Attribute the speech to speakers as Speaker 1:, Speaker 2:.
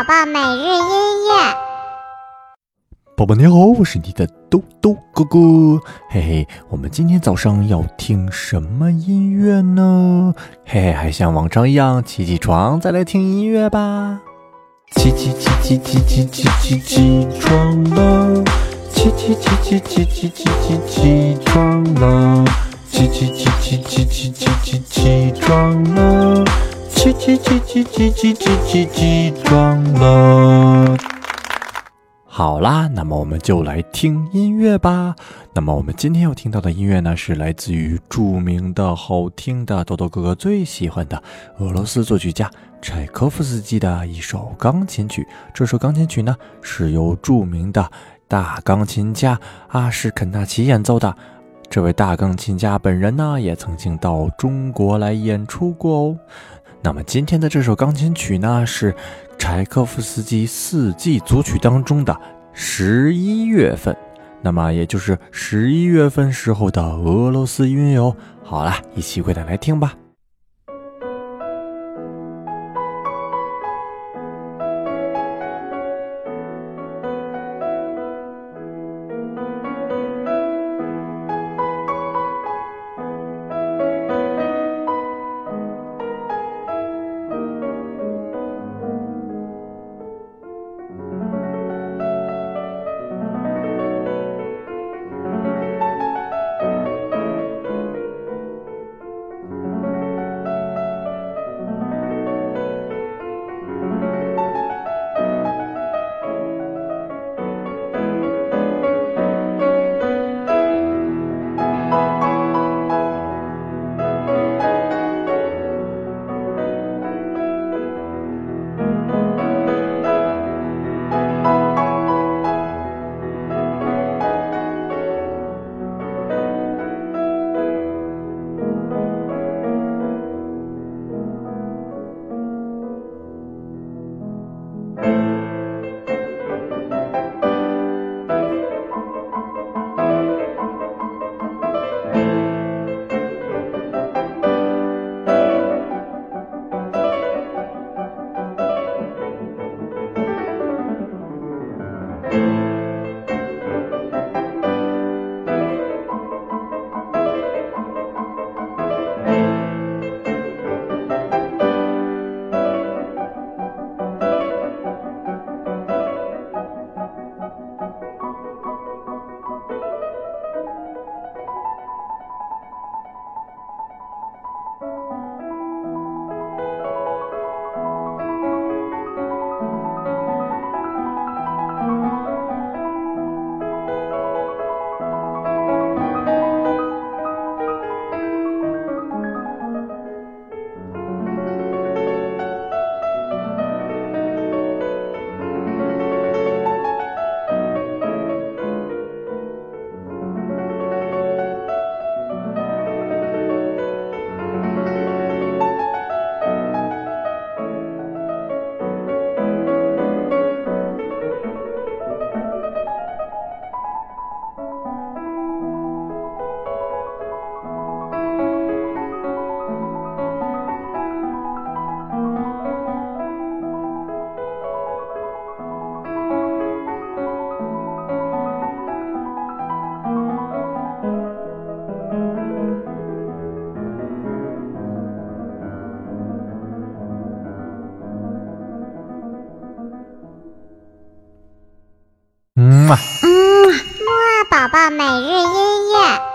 Speaker 1: 宝宝每日音乐，
Speaker 2: 宝宝你好，我是你的豆豆哥哥。嘿嘿，我们今天早上要听什么音乐呢？嘿嘿，还像往常一样起起床再来听音乐吧。起起起起起起起起起床了，起起起起起起起起起床了，起起起起起起起起起床了。起起起起起起起起起床了！好啦，那么我们就来听音乐吧。那么我们今天要听到的音乐呢，是来自于著名的好听的豆豆哥哥最喜欢的俄罗斯作曲家柴可夫斯基的一首钢琴曲。这首钢琴曲呢，是由著名的大钢琴家阿什肯纳奇演奏的。这位大钢琴家本人呢，也曾经到中国来演出过哦。那么今天的这首钢琴曲呢，是柴可夫斯基四季组曲当中的十一月份，那么也就是十一月份时候的俄罗斯音乐哦。好了，一起回来来听吧。
Speaker 1: 嗯，木宝宝每日音乐。